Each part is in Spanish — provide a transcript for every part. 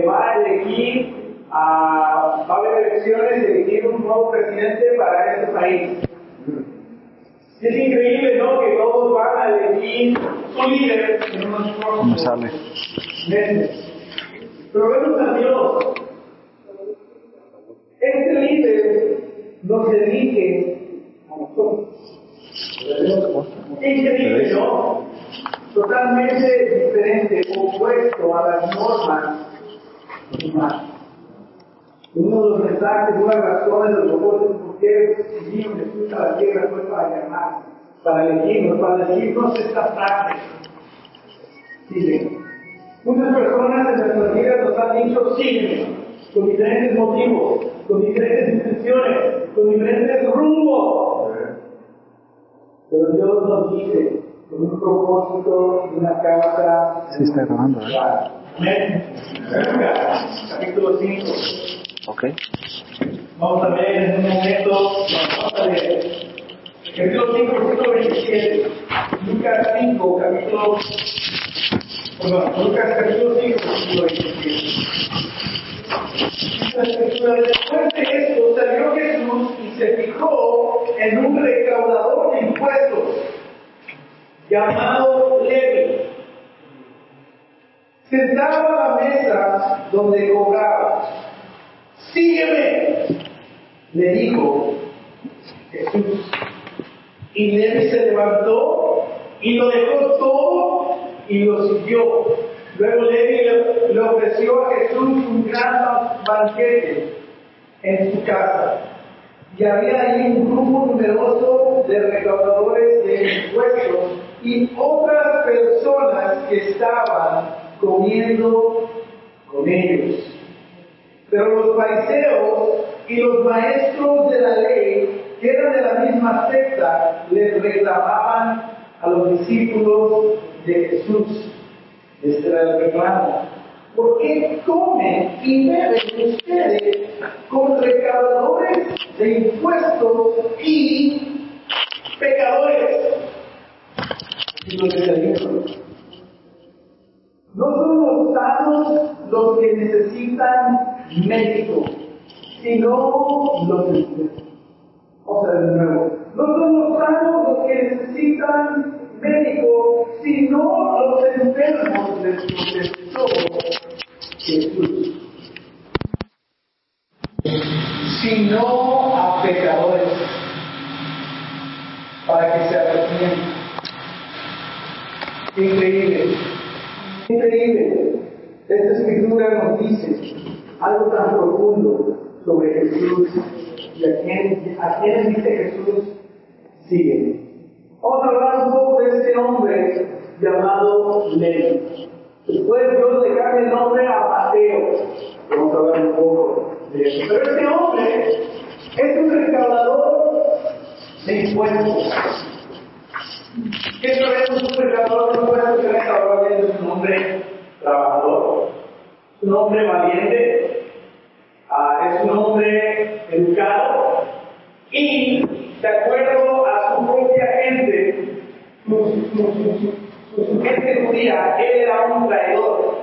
va a elegir, a, va a haber elecciones y elegir un nuevo presidente para este país. Es increíble, ¿no? Que todos van a elegir su líder en unos próximos meses. Pero vemos a Dios. Este líder nos dirige a nosotros. Increíble, ¿no? Totalmente diferente, opuesto a las normas. Uno de los mensajes, una de las razones de los propósitos por qué vino Jesús a la tierra fue para llamar, para elegirnos, para decirnos esta frase. Sigue. Muchas personas en nuestras vidas nos han dicho sígueme, con diferentes motivos, con diferentes intenciones, con diferentes rumbos. Pero Dios nos dice, con un propósito y una causa. Sí, está grabando, ¿eh? Capítulo 5. Ok. Vamos a ver en un momento, vamos a ver. Capítulo 5, versículo 27. Lucas 5, capítulo. Perdón, Lucas capítulo 5, versículo 27. Después de esto salió Jesús y se fijó en un recaudador de impuestos llamado Levi, sentado a la mesa donde cobraba. Sígueme, le dijo Jesús. Y Levi se levantó y lo dejó todo y lo siguió. Luego Levi le, le ofreció a Jesús un gran banquete en su casa. Y había ahí un grupo numeroso de recaudadores de impuestos y otras personas que estaban comiendo con ellos. Pero los fariseos y los maestros de la ley, que eran de la misma secta, les reclamaban a los discípulos de Jesús. Este era el reclamo. ¿Por qué comen y beben ustedes con recaudadores de impuestos y pecadores? Y los. No son los sanos los que necesitan médico, sino los enfermos. O sea, de nuevo, no son los sanos los que necesitan médico, sino los enfermos de Jesús. Sino a pecadores, para que se arrepientan. Increíble. Increíble. Esta escritura nos dice algo tan profundo sobre Jesús y a quién, a quién dice Jesús sigue. Un poco de este hombre llamado Levi. Después Dios le cambia el nombre a Mateo. Vamos a hablar un poco de eso. Pero este hombre es un recaudador de impuestos. ¿Qué sabemos un recaudador de impuestos? Que recaudador es un hombre trabajador, un hombre valiente, uh, es un hombre educado y, de acuerdo a su propia gente, su, su gente judía, él era un traidor.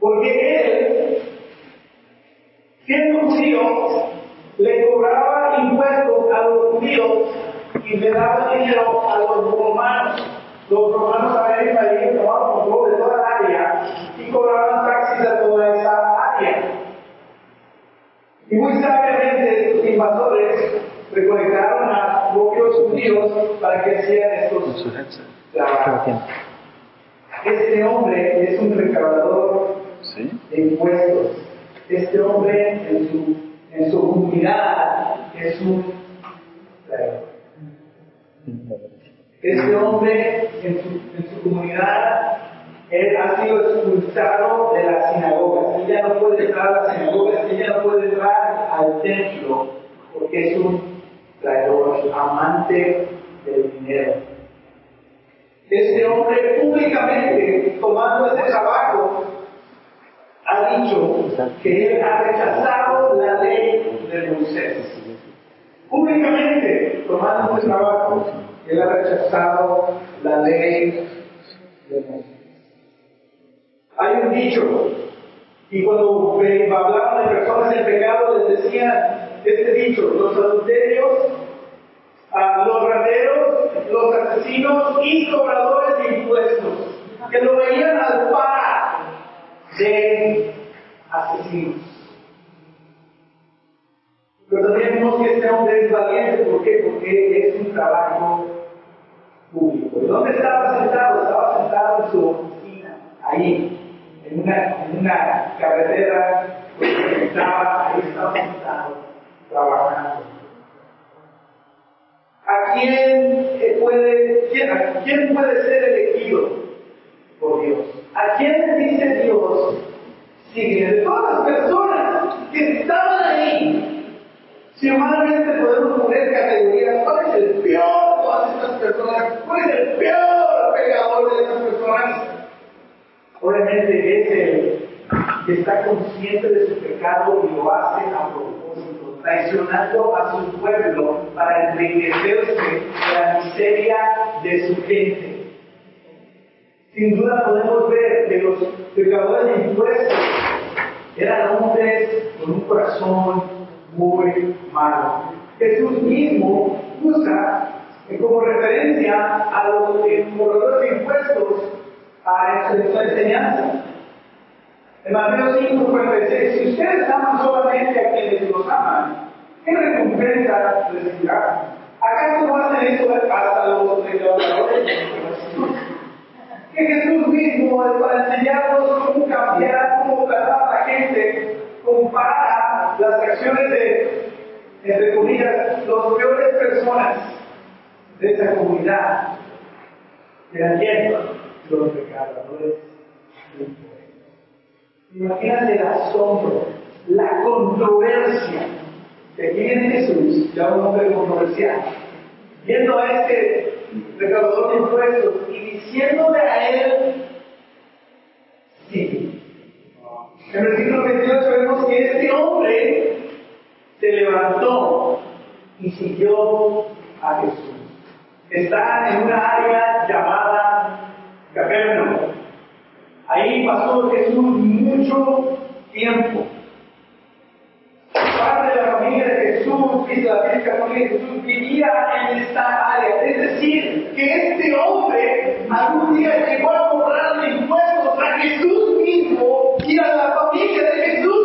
Porque él, siendo judío, le cobraba impuestos a los judíos y le daba dinero a los romanos. Los romanos habían invadido tomaban control de toda el área y cobraban taxis a toda esa área. Y muy sabiamente estos invasores recolectaron a propios judíos para que hicieran estos Este hombre es un recaudador ¿Sí? de impuestos. Este hombre en su, en su comunidad es un traidor. Este hombre en su, en su comunidad él ha sido expulsado de las sinagogas. Él ya no puede entrar a las sinagogas, él ya no puede entrar al templo porque es un traidor, amante del dinero. Este hombre públicamente, tomando ese trabajo, ha dicho que él ha rechazado la ley de Moisés. Públicamente, tomando ese trabajo, él ha rechazado la ley de Moisés. Hay un dicho Y cuando hablaban de personas en pecado, les decían este dicho, los adulterios, los asesinos y cobradores de impuestos, que lo veían al par de asesinos. Pero también vemos que este hombre es valiente, ¿por qué? Porque es un trabajo público. ¿Y dónde estaba sentado? Estaba sentado en su oficina, ahí, en una, en una carretera que estaba, ahí estaba sentado, trabajando. ¿A quién puede, quién, a quién puede ser elegido por Dios? ¿A quién le dice Dios? Sigue de todas las personas que estaban ahí. Si humanamente podemos poner categorías, ¿cuál es el peor de todas estas personas? ¿Cuál es el peor pecador de estas personas? Obviamente es el que está consciente de su pecado y lo hace a propósito, traicionando a su pueblo para enriquecerse de la miseria de su gente. Sin duda podemos ver que los pecadores de impuestos eran hombres con un corazón muy malo. Jesús mismo usa como referencia a los cobradores de impuestos a su enseñanza. En Mateo 5, 46, si ustedes aman solamente a quienes los aman, ¿qué recompensa recibirán? ¿Acaso hacen eso hasta los recaudadores? Que Jesús mismo, para enseñarnos cómo cambiar, cómo tratar a la gente, compara las acciones de, entre comillas, los peores personas de esa comunidad. ¿De quién? Los pecadores. Imagínate el asombro, la controversia. Aquí viene Jesús, ya un hombre controversial, viendo a este recaudador de impuestos y diciéndole a él, sí. En el versículo 28 vemos que este hombre se levantó y siguió a Jesús. Está en una área llamada Capernaum. Ahí pasó Jesús mucho tiempo. Parte de la familia de Jesús, dice la Biblia, familia Jesús, vivía en esta área. Es decir, que este hombre algún día llegó a cobrarle impuestos a Jesús mismo y a la familia de Jesús.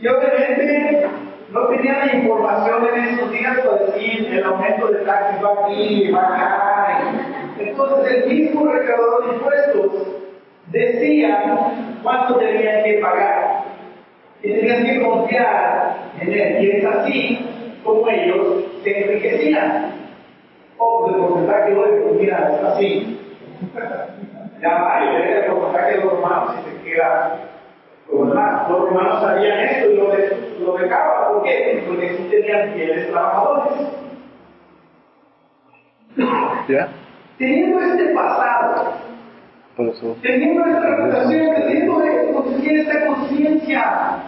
Y obviamente no tenía la información en esos días para decir el aumento de taxis va aquí, va acá. Entonces el mismo recaudador de impuestos decía cuánto tenían que pagar. Y tenían que confiar en él. Y es así como ellos se enriquecían. O pues el porcentaje hoy, mira, es así. ya va, el porcentaje de los romanos y se queda. Los romanos sabían esto y lo, lo dejaban. ¿Por qué? Porque sí tenían fieles trabajadores. ¿Ya? Teniendo este pasado, teniendo esta reputación, teniendo conseguir esta conciencia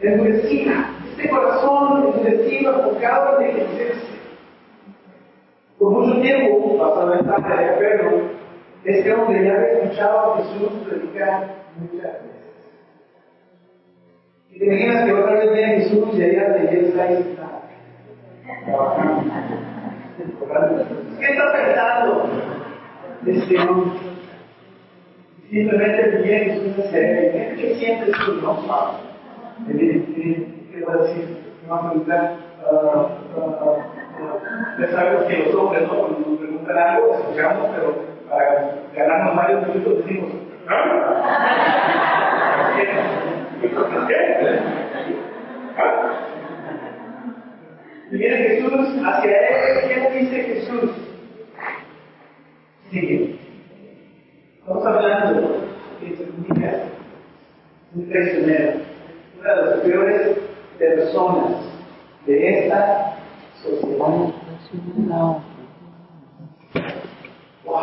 endurecida, este corazón endurecido, enfocado en enriquecerse. Por mucho tiempo, pasado el tarde de Pedro, este hombre ya había escuchado a Jesús predicar muchas veces. Y te imaginas que otra vez viene Jesús y allá de él está ahí sentado, trabajando. ¿Qué está pensando? Este hombre. Simplemente viene Jesús hacia él. ¿Qué sientes tú? No, ¿Qué va a decir? Me va a preguntar. Ya sabemos que los hombres preguntan algo, escuchamos, pero para ganarnos varios minutos decimos, ¿ah? ¿Qué? ¿Ah? Y Jesús hacia él. ¿Qué dice Jesús? Sigue. Estamos hablando de un traicionero, una de las peores personas de esta sociedad. Wow.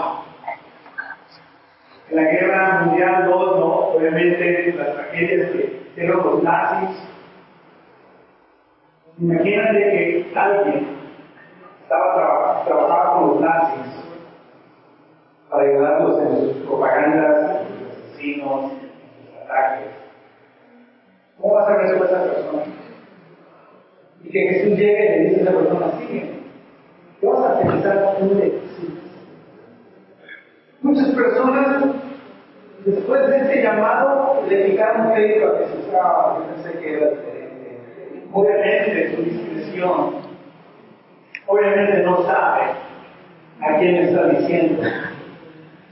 En la guerra mundial 2, ¿no? Obviamente las tragedias que hicieron los nazis. Imagínate que alguien estaba trabajando con los nazis para ayudarlos en sus propagandas, en sus asesinos, en sus ataques. ¿Cómo vas a resolver a esa persona? Y que Jesús llegue y le dice a esa persona, sigue. ¿Qué vas a pensar tú de? Muchas personas, después de este llamado, le picaron crédito a Jesús. Ah, yo pensé que era diferente. Obviamente, su discreción. Obviamente no sabe a quién está diciendo.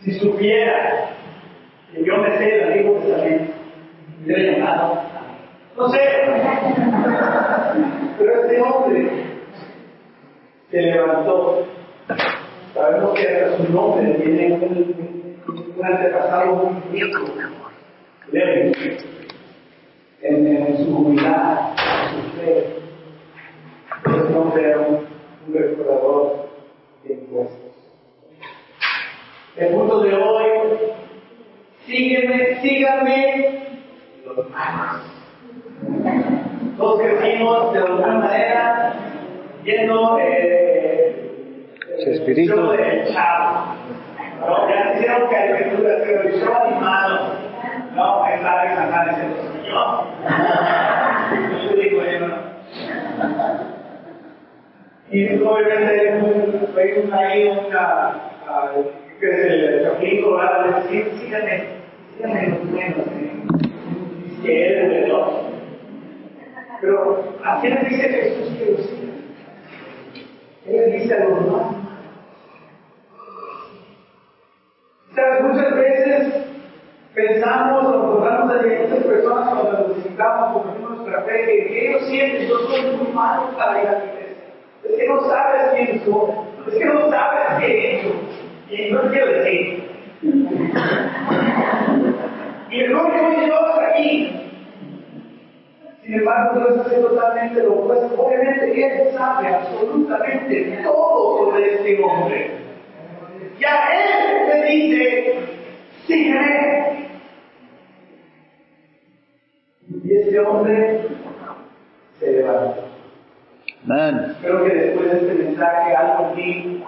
Si supiera que yo me sé el Antiguo Testamento, me hubiera llamado. No sé. Pero este hombre se levantó. Sabemos que hasta su nombre tiene un, un antepasado muy rico. Levi. En, su humildad, en su fe. Este hombre era un, un recordador de impuestos. El punto de hoy, sígueme, síganme los malos. Todos crecimos de alguna manera yendo eh, espíritu. show del chavo. ¿no? Ya hicieron caricaturas, pero el show animado. No, es Alex Santana diciendo, yo. Yo digo, yo no. Y obviamente veis ahí una, uh, que el Chapín Colorado, decir, síganme, síganme los menos, que es el reloj. Pero ¿a quién le dice Jesús que los siga? Él dice a los demás. ¿Sabes? Muchas veces pensamos o tratamos de muchas personas cuando nos visitamos, compartimos nuestra fe, que ellos sienten, yo soy muy malo para a la iglesia. Es que no sabes quién soy, es que no sabes qué he hecho. Y no quiero decir. Y el nombre que llevamos aquí. Sin embargo, Dios hace totalmente lo opuesto. Obviamente, Él sabe absolutamente todo sobre este hombre. Y a Él le dice, sígueme. Y este hombre se levanta. Creo que después de este mensaje, algo aquí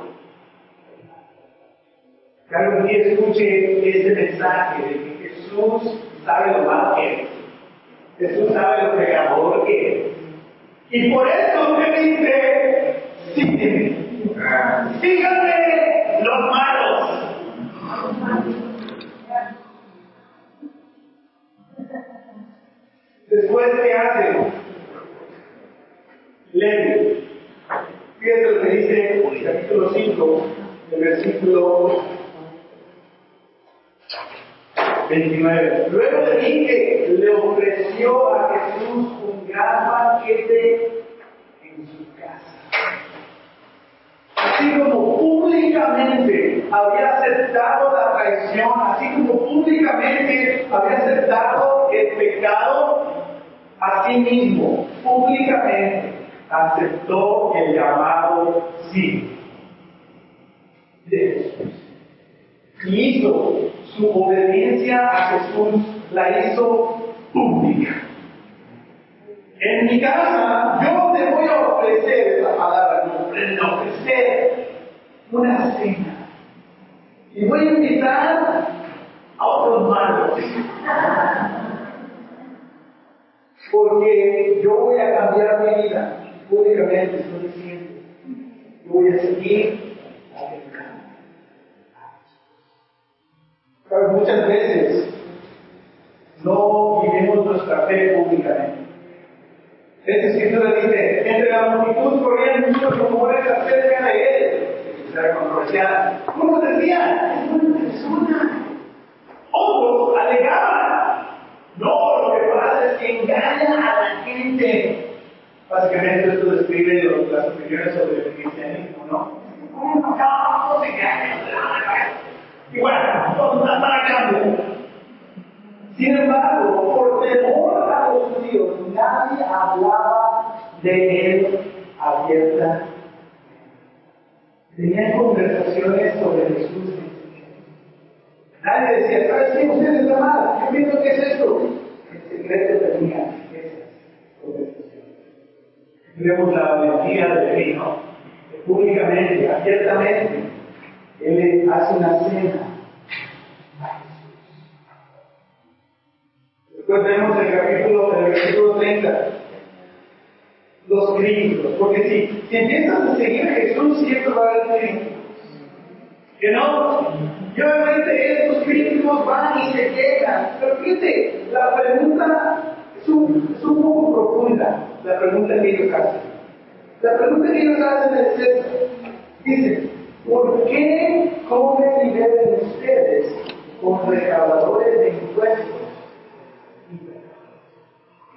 que algún escuche este mensaje de que Jesús sabe lo malo que es. Jesús sabe lo pecador que es. Y por eso me dice, sígueme. Síganme los malos. Después, ¿qué hace? Levi. Fíjate lo que dice el capítulo 5, el versículo 29. Luego de que le ofreció a Jesús un gran banquete en su casa. Así como públicamente había aceptado la traición, así como públicamente había aceptado el pecado, así mismo, públicamente aceptó el llamado sí de Jesús. Y hizo su obediencia a Jesús, la hizo pública. En mi casa, yo te voy a ofrecer esa palabra, no, ofrecer una cena. Y voy a invitar a otros malos. Porque yo voy a cambiar mi vida. Públicamente estoy diciendo. Yo voy a seguir Pero muchas veces no vivimos nuestra fe públicamente. Esta escritura dice, entre la multitud corrían muchos rumores acerca de él. Era controversial. Unos decían, es buena persona. Otros alegaban, no, lo que pasa es que engaña a la gente. Básicamente esto describe las opiniones sobre el cristianismo, ¿no? No, no, no se engañan. Y bueno, todos están marcando. Sin embargo, por temor a los judíos, nadie hablaba de él abierta. Tenían conversaciones sobre Jesús. Nadie decía, ¿sabes qué? Usted está mal. Yo que es esto. En secreto tenía esas conversaciones. Vemos la valentía de vino, públicamente, abiertamente, él hace una cena Vemos el capítulo, el versículo 30. Los críticos. Porque si, si empiezas a seguir a Jesús, siempre va a haber críticos. Que no. Y obviamente estos críticos van y se quejan. Pero fíjate, la pregunta es un, poco profunda, la pregunta que ellos hacen. La pregunta que ellos hacen es esta. Dice, ¿por qué comen y beben ustedes con recaudadores de impuestos?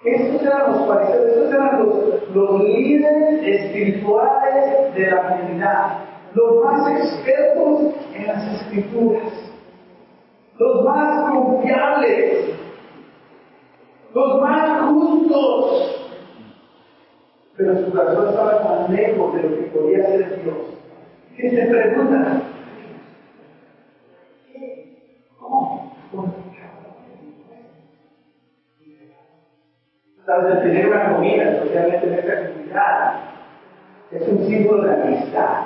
Estos eran los fariseos, estos eran los, los líderes espirituales de la comunidad, los más expertos en las escrituras, los más confiables, los más justos. Pero su corazón estaba tan lejos de lo que podía ser Dios, que se preguntan, Sabes, el tener una comida, especialmente comunidad, es un símbolo de amistad.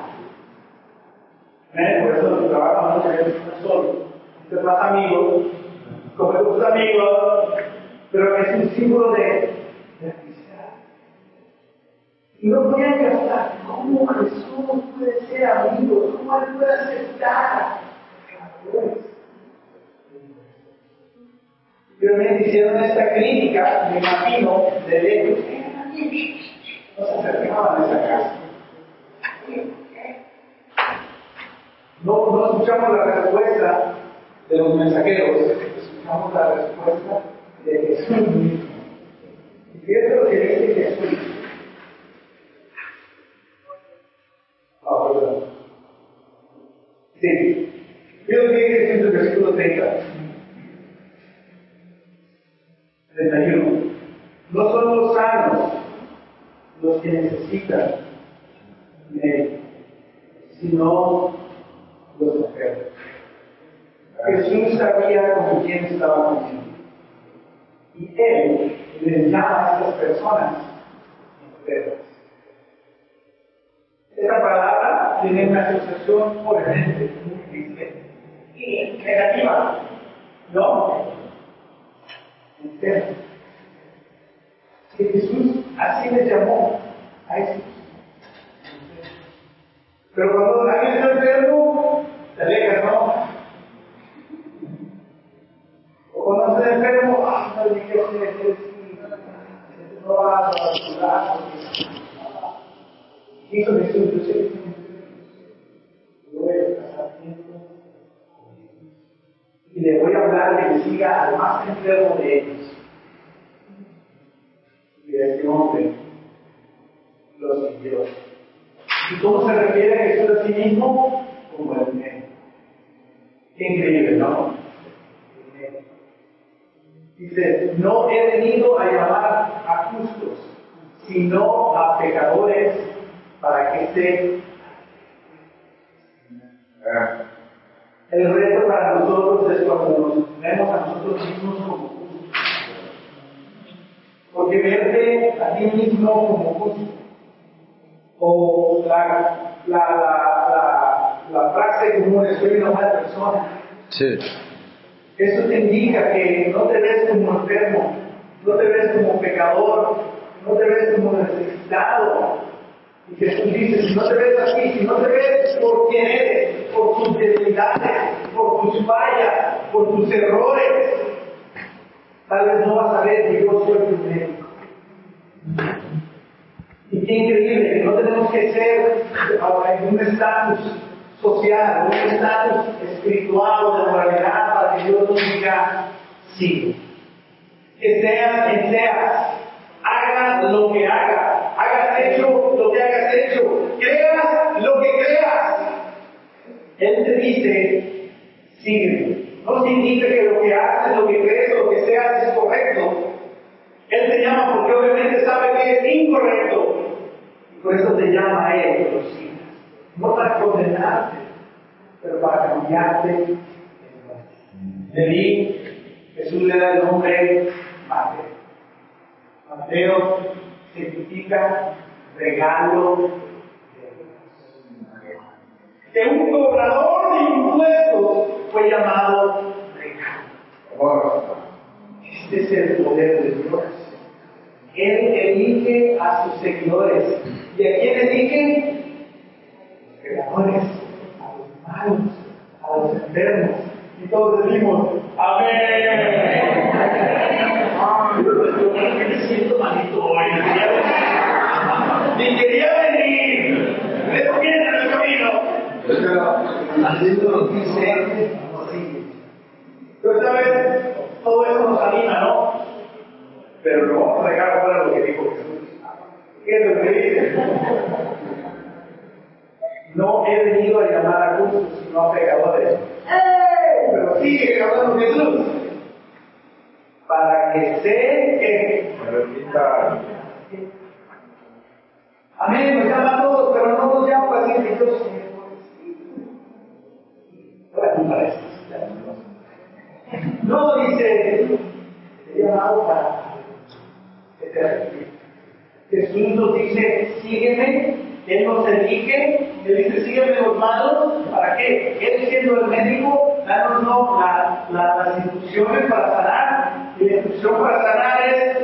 Por eso los trabajos muchas veces están solos. Usted más amigos, como tus amigos, pero es un símbolo de, amistad. Y no podían gastar cómo Jesús puede ser amigo, cómo él puede aceptar pecadores. Obviamente hicieron esta crítica, me imagino, de lejos. No se acercaban a esa casa. No, no escuchamos la respuesta de los mensajeros, escuchamos la respuesta de Jesús mismo. Y fíjate lo que dice Jesús. Ah, perdón. Sí. Fíjate lo que dice en el versículo 30. 31. No son los sanos los que necesitan médico, sino los enfermos. Jesús sabía con quién estaba comiendo. Y Él les llama a estas personas enfermas. Esta palabra tiene una asociación muy triste y negativa. ¿No? Enfermos. Que Jesús así les llamó a estos. Pero cuando alguien está enfermo, te alejas, ¿no? O cuando estás enfermo, ah, no le quiero hacer no va a. Hizo Jesús, que más enfermo de ellos. Y este hombre lo siguió. ¿Y cómo se refiere a Jesús a sí mismo? Como el médico. Qué increíble, ¿no? Dice, no he venido a llamar a justos, sino a pecadores para que se... El reto para nosotros es cuando nos vemos a nosotros mismos como justos. Porque verte a ti mismo como justo o la, la, la, la, frase común es soy una mala persona. Sí. Eso te indica que no te ves como enfermo, no te ves como pecador, no te ves como necesitado. Y Jesús dice, si no te ves así, si no te ves por quien eres, por tus debilidades, por tus fallas, por tus errores, tal vez no vas a ver que yo soy tu médico. Y qué increíble que no tenemos que ser en un estatus social, un estatus espiritual o de moralidad para que Dios nos diga sí. Que seas quien seas, hagas lo que hagas, hagas hecho lo que hagas hecho, creas lo que creas. Él te dice, sígueme. No significa que lo que haces, lo que crees lo que seas es correcto. Él te llama porque obviamente sabe que es incorrecto. Y por eso te llama a Él que lo sigas. No para condenarte, pero para cambiarte. De ahí Jesús le da el nombre Mateo. Mateo significa regalo. Que un cobrador de impuestos fue llamado regalo. Este es el poder de Dios. Él elige a sus seguidores. ¿Y a quién elige? Pecadores, a los malos, a los enfermos. Y todos decimos, Amén. Yo me siento malito hoy. Camino. Haciendo lo que dice, así. Pero sabes, todo eso nos anima, ¿no? Pero lo vamos a dejar fuera lo que dijo Jesús. ¿Qué es lo que dice? No he venido a llamar a justos, sino a pecadores. ¡Eh! Pero sigue hablando Jesús. Para que se que Amén, nos llama a todos, pero no nos llama para decir que yo soy Para de No dice, llamado para que te. Jesús nos dice, sígueme, Él nos elige, Él dice, sígueme los malos, ¿para qué? Él siendo el médico, la, las instrucciones para sanar, y la instrucción para sanar es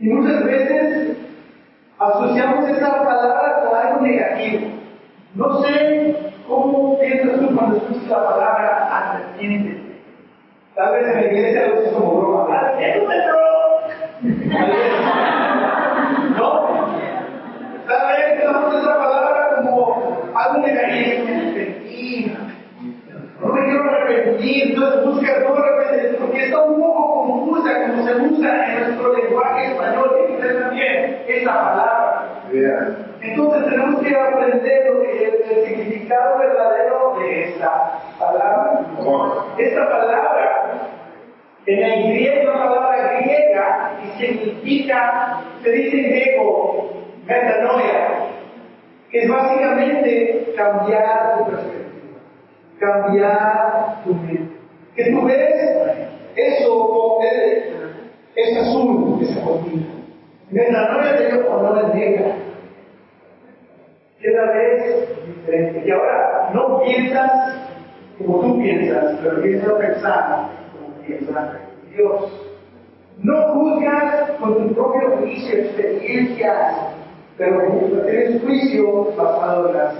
y muchas veces asociamos esa palabra con algo negativo. No sé cómo piensas tú cuando escuchas la palabra arrepiente. Tal vez en la iglesia lo como broma. ¡Arrepiéntete, ¿No? de esta palabra. Esta palabra, en el griego, es una palabra griega y significa, se dice en griego, metanoia, que es básicamente cambiar tu perspectiva cambiar tu mente. Que tú ves eso, es azul, esa cortina. Mientras no le digo o no le negra. Cada vez Y ahora no piensas como tú piensas, pero empiezas a pensar como piensa Dios. No juzgas con tu propio juicio, experiencias, pero tienes juicio basado en las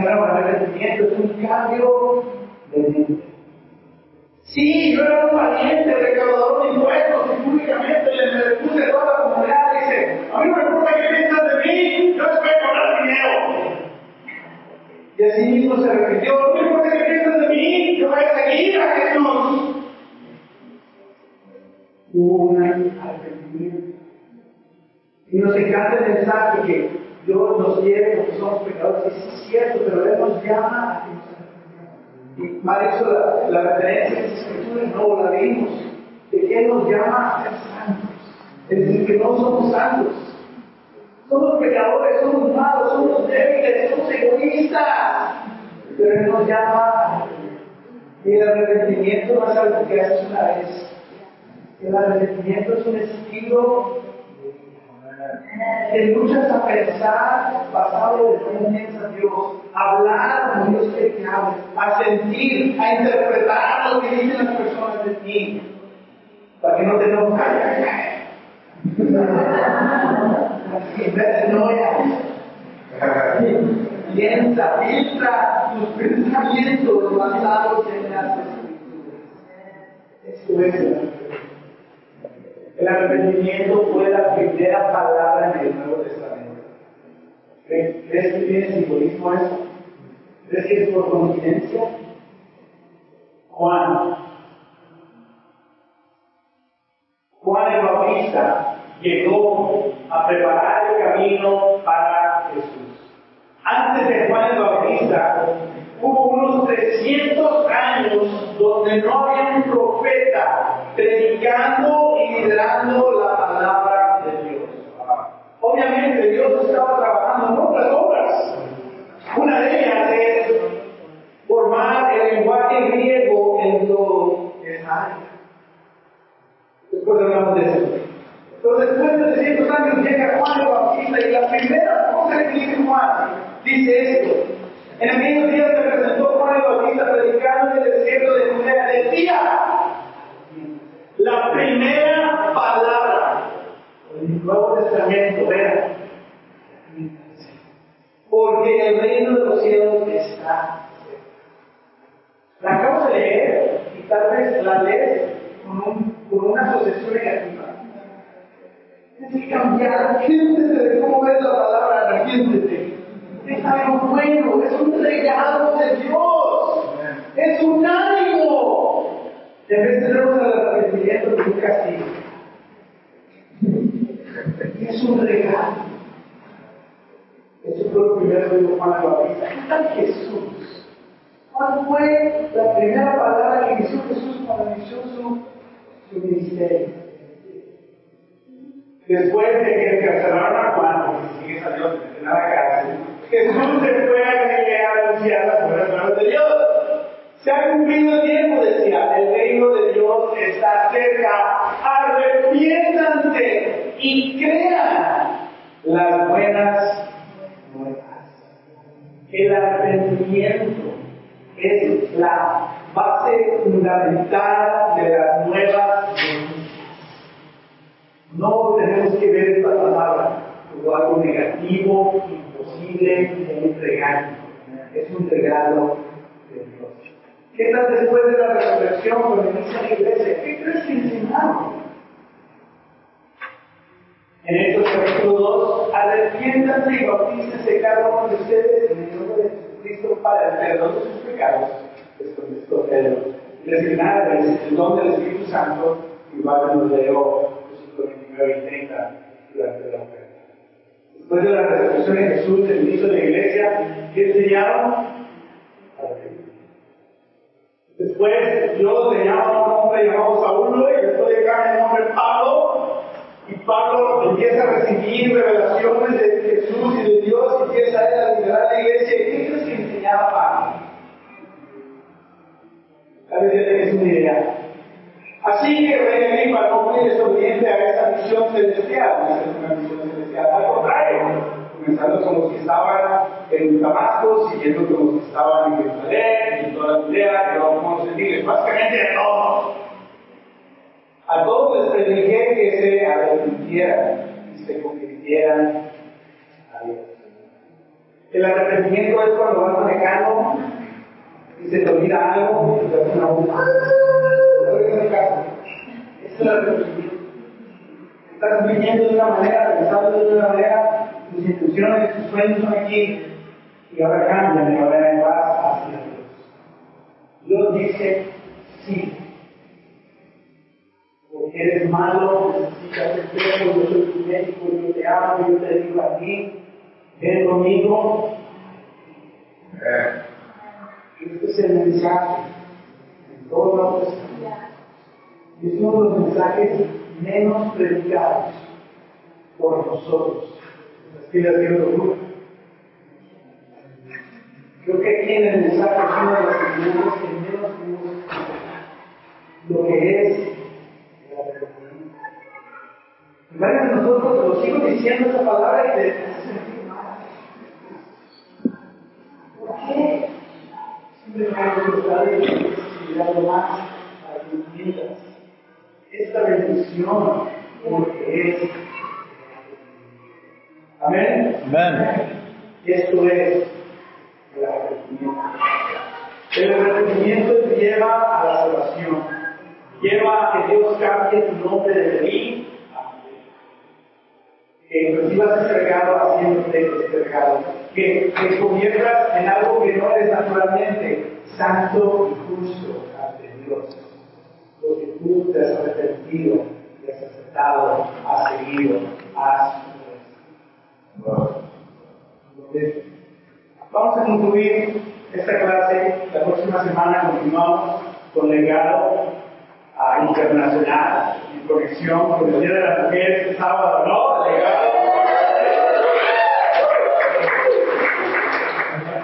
nuevo arrepentimiento es un cambio de mente. Sí, yo era un valiente recaudador de impuestos y públicamente le, puse toda la comunidad. Dice, a mí no me importa qué piensas de Y así mismo se arrepintió, no me importa qué piensas de mí, yo voy a seguir a Jesús. Hubo un arrepentimiento. Y nos encanta mensaje que Dios nos quiere porque somos pecadores. Sí, es cierto, pero Él nos llama a que nos Y para eso la, la referencia en las escrituras no la vimos. De que Él nos llama a ser santos. Es decir, que no somos santos. Somos pecadores, somos malos, somos débiles, somos egoístas. Pero Él nos llama y el arrepentimiento no es algo que haces una vez. El arrepentimiento es un estilo que luchas a pensar basado en cómo piensa Dios, hablar como Dios que hables, a sentir, a interpretar lo que dicen las personas de ti, para que no te lo no Piensa, filtra tus pensamientos basados en las escrituras. Esto es el arrepentimiento fue la primera palabra en el Nuevo Testamento. ¿Crees que tiene simbolismo eso? ¿Crees que es por coincidencia? Juan. Juan el Bautista llegó a preparar el camino para Jesús. Antes de Juan el Bautista hubo unos 300 años donde no había un profeta predicando y liderando la palabra de Dios. Obviamente Dios estaba trabajando en otras obras. Una de ellas es formar el lenguaje griego en lo área. Después hablamos de eso. Pero después de 300 años llega Juan el Bautista y la primera cosa que dice Juan dice esto. En aquellos días se presentó Juan el Bautista predicando en el desierto de Judea. Decía la primera palabra del Nuevo Testamento, vean. Porque el reino de los cielos está. La acabo de leer y tal vez la lees con, un, con una asociación negativa. Que cambiar, arrepiéntete de cómo ves la palabra, arrepiéntete. Es algo bueno, es un regalo de Dios, es un ánimo. En vez de tenernos el arrepentimiento de un castigo. Es un regalo. Eso fue lo primero que dijo Juan el Bautista. ¿Qué tal Jesús? ¿Cuál fue la primera palabra que inició Jesús cuando inició su, su ministerio? Después de que encarcelaron a Juan, porque sigue salió de la cárcel, Jesús se fue a Galilea las buenas nuevas de Dios. Se ha cumplido el tiempo, decía, el reino de Dios está cerca. Arrepiéntanse y crean las buenas nuevas. El arrepentimiento es la base fundamental de las nuevas. No tenemos que ver esta palabra como algo negativo, imposible, regalo. Es un regalo de Dios. ¿Qué tal después de la resurrección cuando inicia la iglesia? ¿Qué crees que enseñamos? En Hechos capítulo 2, arrepiéntanse y bautícense cada uno de ustedes en el nombre de Jesucristo para el perdón de sus pecados, les contestó Pedro. Resignarles el don del Espíritu Santo, igual que nos leo los 29 y 30 durante la oferta. Después de la resurrección de Jesús, el inicio de la iglesia, ¿qué enseñaron? Después Dios le llama a un hombre llamado Saulo y después le cambia el nombre Pablo. Y Pablo empieza a recibir revelaciones de Jesús y de Dios y empieza a liderar la iglesia. ¿Y qué crees que enseñaba Pablo? Tal vez ya tenés una idea. Así que Rey Agripa no fue desobediente a esa misión celestial, no es una misión celestial, al contrario, comenzando con los que estaban en Damasco, siguiendo con los que estaban en Jerusalén, y toda la Judea, que vamos a decirles, básicamente a todos. A todos les prediqué que se arrepintieran y se convirtieran a Dios. El arrepentimiento es cuando vas manejando y se te olvida algo y te hace una bomba. Es el arrepentimiento. Estás viviendo de una manera, pensando de una manera, tus intenciones, tus sueños son aquí y ahora cambian y ahora vas hacia Dios. Dios dice sí. Porque eres malo, necesitas espejo, yo soy tu médico, yo te amo, yo te digo a ti, ven conmigo. Este es el mensaje en todos es uno de los mensajes menos predicados por nosotros. Así les decir. Creo que aquí en el mensaje es uno de los que menos tenemos lo que es la. Y varios de nosotros lo sigo diciendo esa palabra y te hace sentir mal. ¿Por qué? Simplemente porque sabes que algo más esta bendición porque es. Amén. Amén. Esto es el arrepentimiento. El arrepentimiento te lleva a la salvación. Lleva a que Dios cambie tu nombre de a que recibas ese regalo haciéndote este regalo. Que te conviertas en algo que no eres naturalmente, santo y justo ante Dios tú te has arrepentido, te has aceptado, has seguido, has Entonces, vamos a concluir esta clase. La próxima semana continuamos con legado uh, internacional en conexión con el Día de la Mujer este sábado, ¿no? Legado.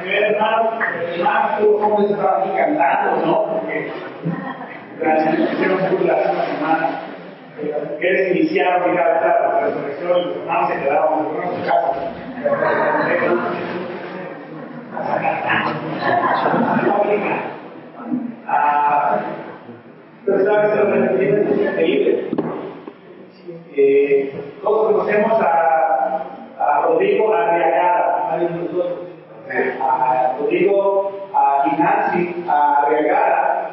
Hermanos, hermanos, tú cómo estaban aquí cantando, ¿no? Gracias. Hicieron un la última semana. Las mujeres iniciaron a ir a la resurrección y los hermanos se quedaron en su casa. Ah, pero sabes, que es increíble. Eh, todos conocemos a, a Rodrigo Arriagada, alguien de nosotros. A Rodrigo a Nancy Arriagada,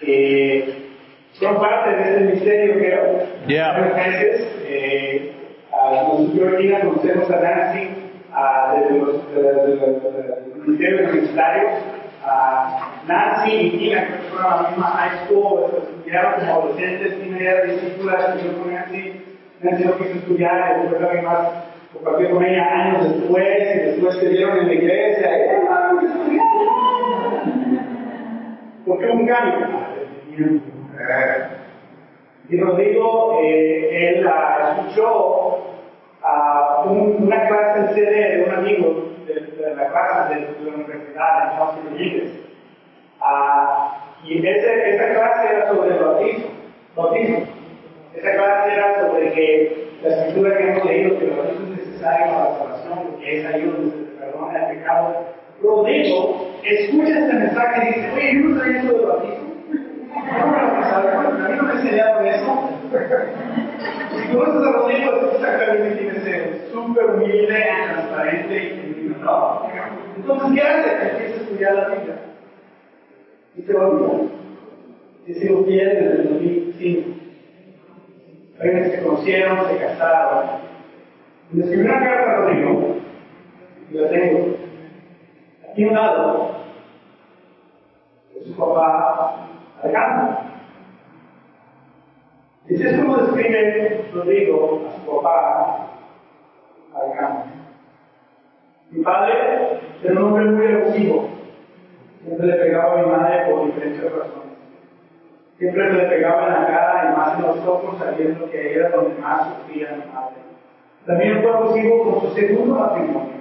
que son parte de este misterio que Yeah. varios meses. Eh, a nosotros aquí conocemos a Nancy a, de los de, de, de, de, ministerios universitarios. A Nancy y Tina, que fueron a la misma high school, estudiaron como adolescentes, Tina era discípula, estudió con Nancy. Nancy no quiso estudiar, después alguien más compartió con ella años después, y después se dieron en la iglesia. ¡Eh, vamos a estudiar! ¿Por qué un cambio? Y Rodrigo, eh, él escuchó a un- una clase en CD de un amigo de, la clase de, la universidad en Chelsea Rodríguez. Ah, y esa clase era sobre el bautismo. bautismo. Esa clase era sobre que la escritura que hemos leído, que el bautismo es necesario para la salvación, porque es donde se perdona el pecado. Rodrigo escucha este mensaje y dice, oye, yo no sabía eso del bautismo. No me lo pensaba, a mí no me enseñaron eso. Si conoces a Rodrigo, tú exactamente tienes que ser súper humilde, transparente y genuino, ¿no? Entonces, ¿qué hace? Empieza a estudiar la Biblia. Y se olvida. Y se lo pierde desde el 2005. Hay veces se conocieron, se casaron. Y le escribió una carta a Rodrigo, y la tengo. Aquí a un lado, de su papá Alejandro. Y así es como describe Rodrigo a su papá Alejandro. Mi padre era un hombre muy efusivo. Siempre le pegaba a mi madre por diferentes razones. Siempre le pegaba en la cara y más en los ojos, sabiendo que era donde más sufría mi madre. También fue abusivo con su segundo matrimonio,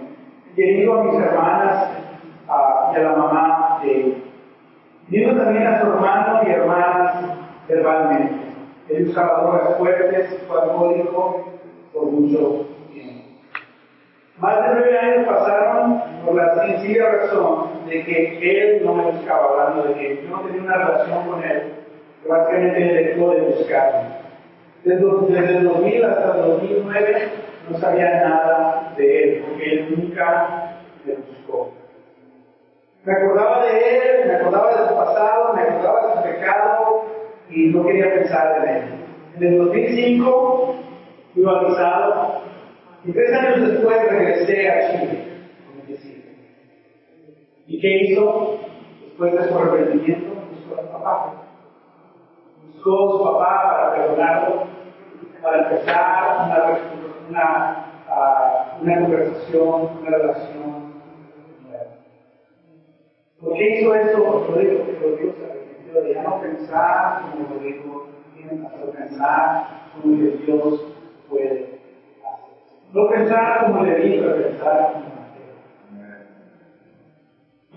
queriendo a mis hermanas y a la mamá de él. Viendo también a su hermano y hermanas verbalmente. Él usaba drogas fuertes, fue alcohólico por mucho tiempo. Más de nueve años pasaron por la sencilla razón de que él no me buscaba, hablando de que yo no tenía una relación con él, que básicamente él dejó de buscarme. Desde, desde el 2000 hasta el 2009 no sabía nada de él, porque él nunca me buscó. Me acordaba de él, me acordaba de su pasado, me acordaba de su pecado y no quería pensar en él. En el 2005 fui bautizado y tres años después regresé a Chile. ¿Y qué hizo? Después de su arrepentimiento, buscó a su papá. Buscó a su papá para perdonarlo, para empezar una, conversación, una relación. ¿Por qué hizo esto? Rodrigo? Porque Rodrigo se arrepintió de ya no pensar como Rodrigo, sino hacer pensar como que Dios puede hacer. No pensar como le dijo, pero pensar como.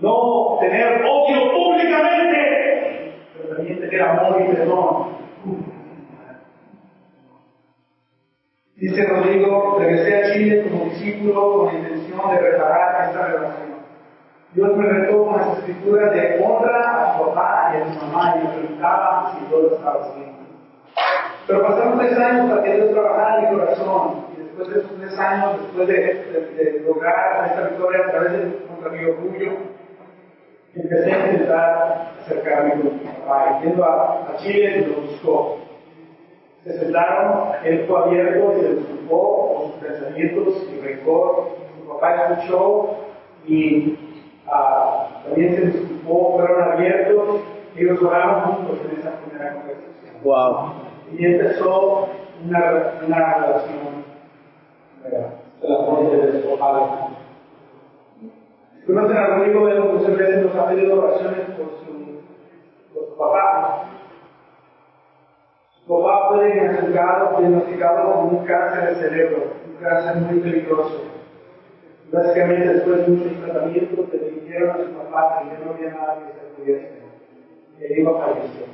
No tener odio públicamente, pero también tener amor y perdón. Dice Rodrigo, regresé a Chile como discípulo con la intención de reparar esta relación. Dios me retó con las escrituras de honra a su papá y a su mamá y me preguntaba si todo estaba bien. Pero pasaron tres años para que Dios trabajara en mi corazón y después de esos tres años, después de, lograr esta victoria a través de contra mi orgullo, empecé a intentar acercarme con mi papá. Y yendo a, a Chile lo buscó. Se sentaron, él fue abierto y se disculpó con sus pensamientos y rencor. Su papá escuchó y ah, también se disculpó, fueron abiertos y ellos oraron juntos en esa primera conversación. Wow. Y empezó una, una relación nueva, de la muerte de su padre. Conocen a Rodrigo, él muchas veces nos ha pedido oraciones por su, por su papá. Su papá fue diagnosticado, diagnosticado con un cáncer de cerebro, un cáncer muy peligroso. Básicamente, después de muchos tratamientos, le dijeron a su papá que ya no había nada que se pudiera hacer. Él iba a fallecer.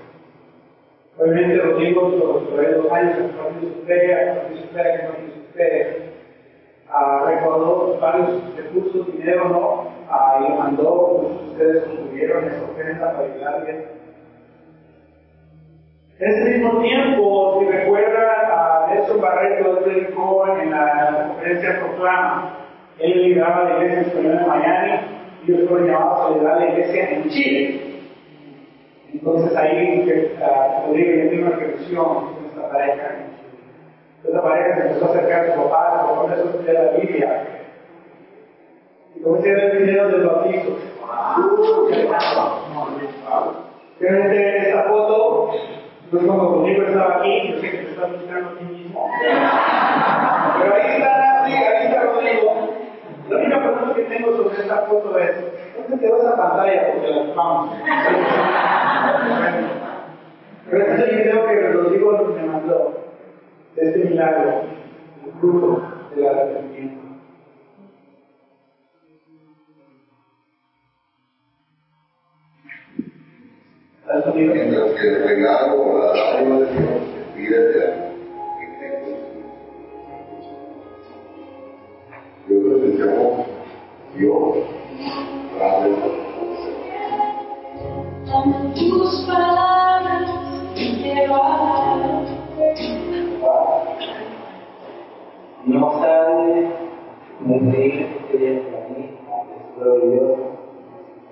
Obviamente Rodrigo, por dos años, a compartir su fe, a compartir su fe, a compartir su fe. ah, recaudó varios recursos, dinero, ¿no? Ah, y lo mandó, muchos de ustedes concluyeron esa ofrenda para ayudar bien. En ese mismo tiempo, si recuerdan, a Nelson Barreto predicó en la conferencia Proclama. Él lideraba la iglesia española en Miami y yo fueron llamados a liderar la iglesia en Chile. Entonces ahí, Rodrigo y yo una reflexión con esta pareja. Esta pareja se empezó a acercar a su papá, su papá empezó a estudiar la Biblia. Y comencé a ver videos del bautizo. Realmente esta foto, no es como Rodrigo estaba aquí, yo sé que te estás buscando a ti mismo. Tengo sobre esta foto es, ¿dónde quedó esa pantalla? Porque la ocupamos. Pero este es el video que Rodrigo me mandó de este milagro, el fruto del arrepentimiento. Mientras que el regalo o la dádiva de Dios es vida eterna en Cristo. Yo creo que Dios, grande Tus palabras quiero hablar. No sabe lo increíble que quería para mí, es glorioso.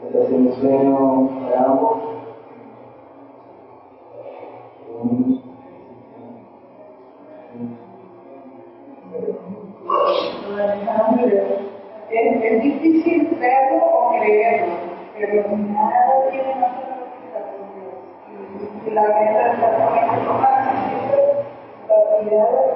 Nos hacemos sueño para Es, es difícil verlo o creerlo, pero nada tiene más y la meta está también más la mirada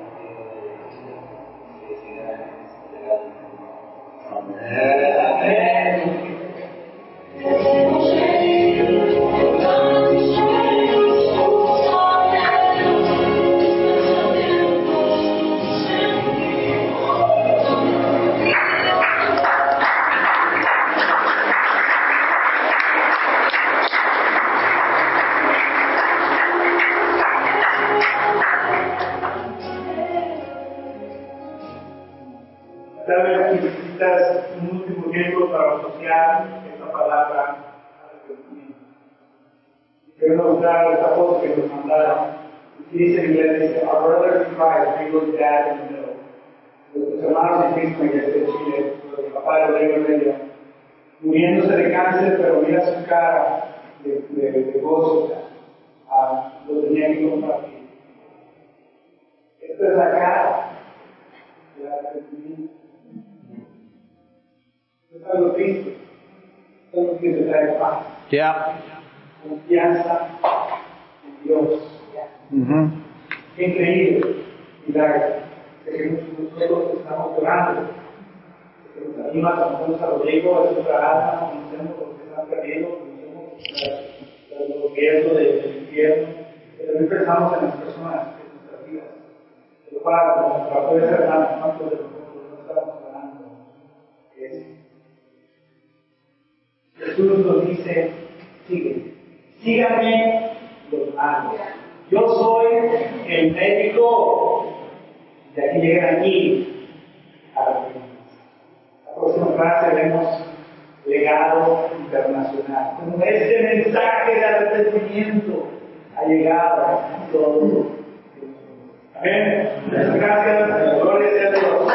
compartir. Esta es la cara arrepentimiento. Es algo que te trae paz, Yeah. confianza en Dios. Mhm. Qué increíble milagro. De que nosotros estamos orando. De que nos anima, conocemos a Rodrigo, es otra alma, conocemos lo que están perdiendo, conocemos los riesgos del infierno, pero también pensamos en las personas, en nuestras vidas. El cual, como trató de ser hermano, ¿cuántos de nosotros no estamos hablando? Es Jesús nos dice, sigue, síganme los malos. Yo soy el médico. De aquí llegan aquí a la. La próxima frase vemos legado internacional. Como este mensaje de arrepentimiento ha llegado a todo. Amén. Gracias. Gloria a Dios.